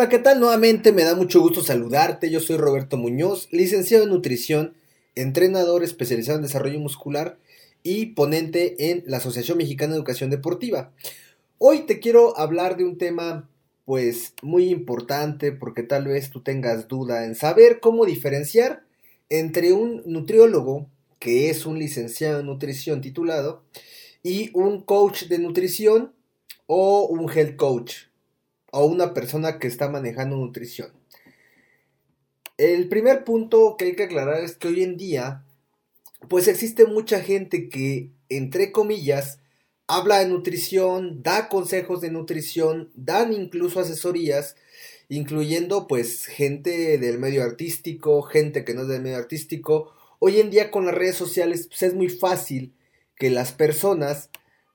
Hola, ¿qué tal? Nuevamente me da mucho gusto saludarte. Yo soy Roberto Muñoz, licenciado en nutrición, entrenador especializado en desarrollo muscular y ponente en la Asociación Mexicana de Educación Deportiva. Hoy te quiero hablar de un tema pues muy importante porque tal vez tú tengas duda en saber cómo diferenciar entre un nutriólogo que es un licenciado en nutrición titulado y un coach de nutrición o un health coach o una persona que está manejando nutrición. El primer punto que hay que aclarar es que hoy en día, pues existe mucha gente que, entre comillas, habla de nutrición, da consejos de nutrición, dan incluso asesorías, incluyendo pues gente del medio artístico, gente que no es del medio artístico. Hoy en día con las redes sociales pues, es muy fácil que las personas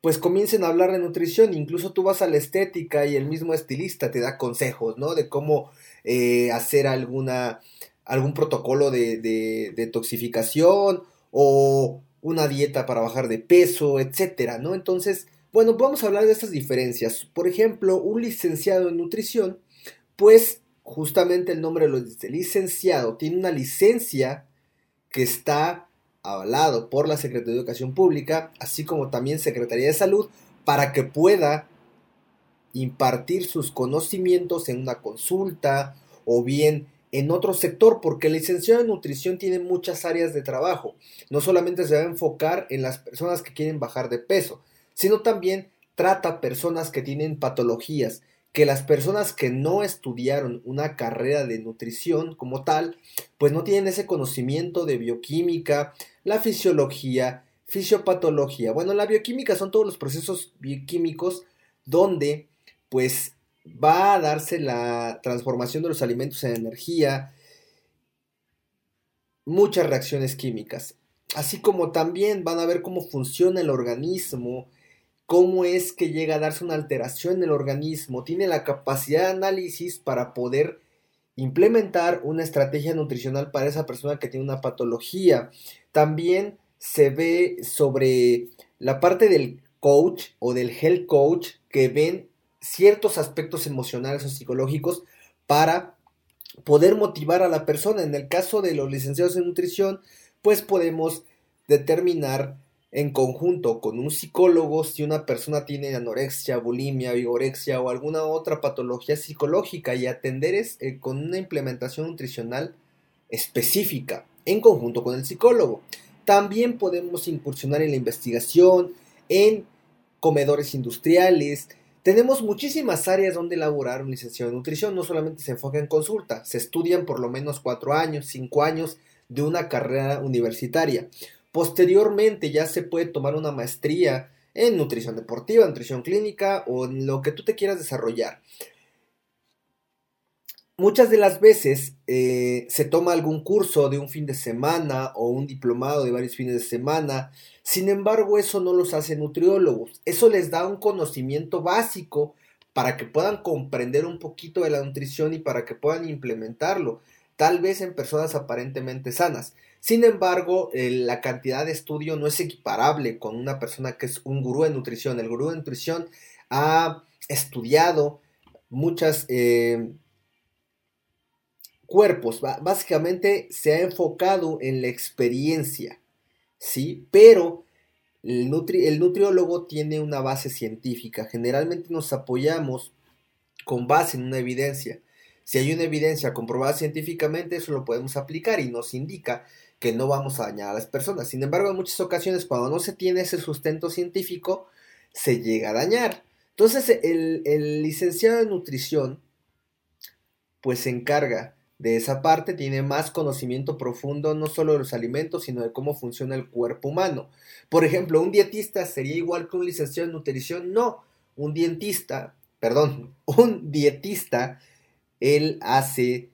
pues comiencen a hablar de nutrición. Incluso tú vas a la estética y el mismo estilista te da consejos, ¿no? De cómo eh, hacer alguna, algún protocolo de, de, detoxificación o una dieta para bajar de peso, etcétera, ¿no? Entonces, bueno, vamos a hablar de estas diferencias. Por ejemplo, un licenciado en nutrición, pues justamente el nombre lo dice, licenciado, tiene una licencia que está avalado por la Secretaría de Educación Pública, así como también Secretaría de Salud, para que pueda impartir sus conocimientos en una consulta o bien en otro sector, porque el licenciado en nutrición tiene muchas áreas de trabajo. No solamente se va a enfocar en las personas que quieren bajar de peso, sino también trata personas que tienen patologías, que las personas que no estudiaron una carrera de nutrición como tal, pues no tienen ese conocimiento de bioquímica, la fisiología, fisiopatología. Bueno, la bioquímica son todos los procesos bioquímicos donde pues va a darse la transformación de los alimentos en energía, muchas reacciones químicas, así como también van a ver cómo funciona el organismo, cómo es que llega a darse una alteración en el organismo, tiene la capacidad de análisis para poder implementar una estrategia nutricional para esa persona que tiene una patología. También se ve sobre la parte del coach o del health coach que ven ciertos aspectos emocionales o psicológicos para poder motivar a la persona. En el caso de los licenciados en nutrición, pues podemos determinar en conjunto con un psicólogo si una persona tiene anorexia, bulimia, vigorexia o alguna otra patología psicológica y atender es, eh, con una implementación nutricional específica en conjunto con el psicólogo. También podemos incursionar en la investigación, en comedores industriales. Tenemos muchísimas áreas donde elaborar un licenciado en nutrición. No solamente se enfoca en consulta, se estudian por lo menos cuatro años, cinco años de una carrera universitaria. Posteriormente ya se puede tomar una maestría en nutrición deportiva, nutrición clínica o en lo que tú te quieras desarrollar. muchas de las veces eh, se toma algún curso de un fin de semana o un diplomado de varios fines de semana. Sin embargo, eso no los hace nutriólogos. Eso les da un conocimiento básico para que puedan comprender un poquito de la nutrición y para que puedan implementarlo, tal vez en personas aparentemente sanas. Sin embargo, la cantidad de estudio no es equiparable con una persona que es un gurú de nutrición. El gurú de nutrición ha estudiado muchas eh, cuerpos, básicamente se ha enfocado en la experiencia, ¿sí? Pero el nutriólogo tiene una base científica, generalmente nos apoyamos con base en una evidencia. Si hay una evidencia comprobada científicamente, eso lo podemos aplicar y nos indica que no vamos a dañar a las personas. Sin embargo, en muchas ocasiones, cuando no se tiene ese sustento científico, se llega a dañar. Entonces, el, licenciado en nutrición, pues se encarga de esa parte tiene más conocimiento profundo no solo de los alimentos, sino de cómo funciona el cuerpo humano. Por ejemplo, ¿un dietista sería igual que un licenciado en nutrición? No, un dietista, perdón, un dietista, él hace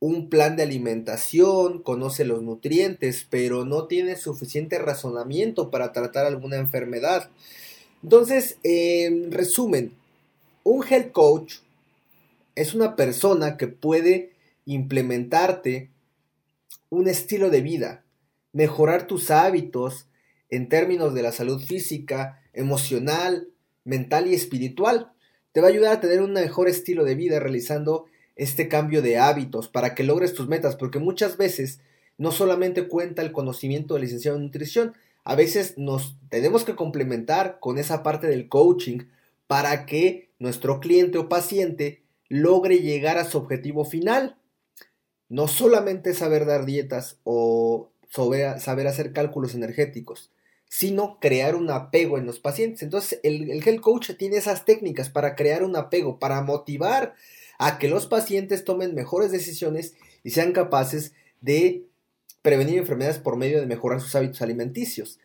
un plan de alimentación, conoce los nutrientes, pero no tiene suficiente razonamiento para tratar alguna enfermedad. Entonces, en resumen, un health coach es una persona que puede implementarte un estilo de vida, mejorar tus hábitos en términos de la salud física, emocional, mental y espiritual. Te va a ayudar a tener un mejor estilo de vida realizando este cambio de hábitos para que logres tus metas, porque muchas veces no solamente cuenta el conocimiento del licenciado en nutrición, a veces nos tenemos que complementar con esa parte del coaching para que nuestro cliente o paciente logre llegar a su objetivo final. No solamente saber dar dietas o saber hacer cálculos energéticos, sino crear un apego en los pacientes. Entonces, el, el health coach tiene esas técnicas para crear un apego, para motivar a que los pacientes tomen mejores decisiones y sean capaces de prevenir enfermedades por medio de mejorar sus hábitos alimenticios.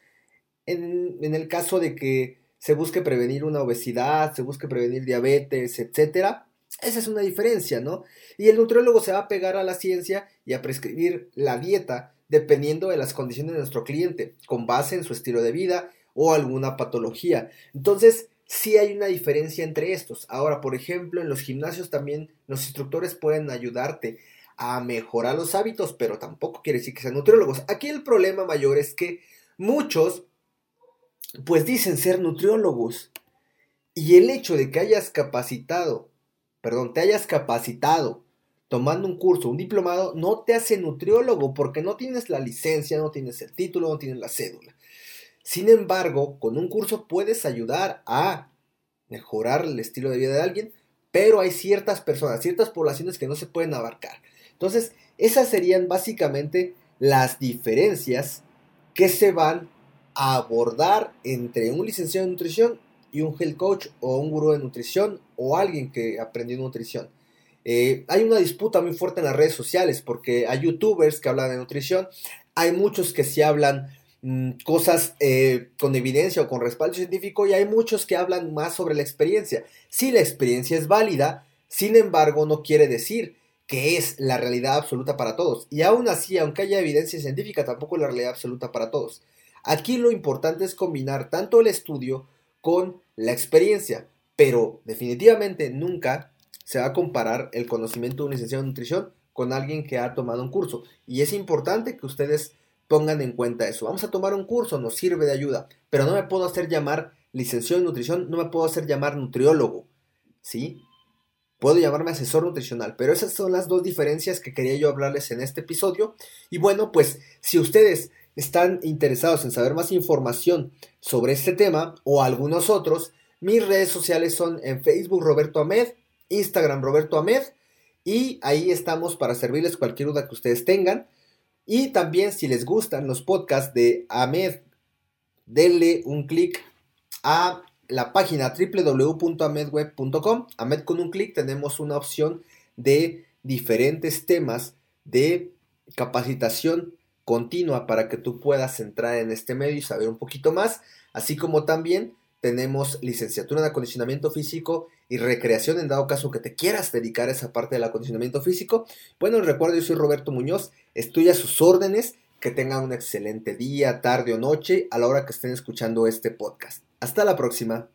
En, en el caso de que se busque prevenir una obesidad, se busque prevenir diabetes, etcétera, esa es una diferencia, ¿no? Y el nutriólogo se va a pegar a la ciencia y a prescribir la dieta dependiendo de las condiciones de nuestro cliente, con base en su estilo de vida o alguna patología. Entonces, sí hay una diferencia entre estos. Ahora, por ejemplo, en los gimnasios también los instructores pueden ayudarte a mejorar los hábitos, pero tampoco quiere decir que sean nutriólogos. Aquí el problema mayor es que muchos, pues dicen ser nutriólogos. Y el hecho de que hayas capacitado perdón, te hayas capacitado tomando un curso, un diplomado, no te hace nutriólogo porque no tienes la licencia, no tienes el título, no tienes la cédula. Sin embargo, con un curso puedes ayudar a mejorar el estilo de vida de alguien, pero hay ciertas personas, ciertas poblaciones que no se pueden abarcar. Entonces, esas serían básicamente las diferencias que se van a abordar entre un licenciado en nutrición y un health coach o un gurú de nutrición o alguien que aprendió nutrición. Eh, hay una disputa muy fuerte en las redes sociales porque hay youtubers que hablan de nutrición, hay muchos que sí hablan mm, cosas eh, con evidencia o con respaldo científico y hay muchos que hablan más sobre la experiencia. Si la experiencia es válida, sin embargo no quiere decir que es la realidad absoluta para todos. Y aún así, aunque haya evidencia científica, tampoco es la realidad absoluta para todos. Aquí lo importante es combinar tanto el estudio con la experiencia pero definitivamente nunca se va a comparar el conocimiento de un licenciado en nutrición con alguien que ha tomado un curso. Y es importante que ustedes pongan en cuenta eso. Vamos a tomar un curso, nos sirve de ayuda, pero no me puedo hacer llamar licenciado en nutrición, no me puedo hacer llamar nutriólogo, ¿sí? Puedo llamarme asesor nutricional, pero esas son las dos diferencias que quería yo hablarles en este episodio. Y bueno, pues si ustedes están interesados en saber más información sobre este tema o algunos otros, mis redes sociales son en Facebook Roberto Ahmed, Instagram Roberto Ahmed y ahí estamos para servirles cualquier duda que ustedes tengan. Y también si les gustan los podcasts de Ahmed, denle un clic a la página www.amedweb.com. Ahmed con un clic tenemos una opción de diferentes temas de capacitación continua para que tú puedas entrar en este medio y saber un poquito más, así como también tenemos licenciatura en acondicionamiento físico y recreación en dado caso que te quieras dedicar a esa parte del acondicionamiento físico. Bueno, recuerdo, yo soy Roberto Muñoz, estoy a sus órdenes, que tengan un excelente día, tarde o noche a la hora que estén escuchando este podcast. Hasta la próxima.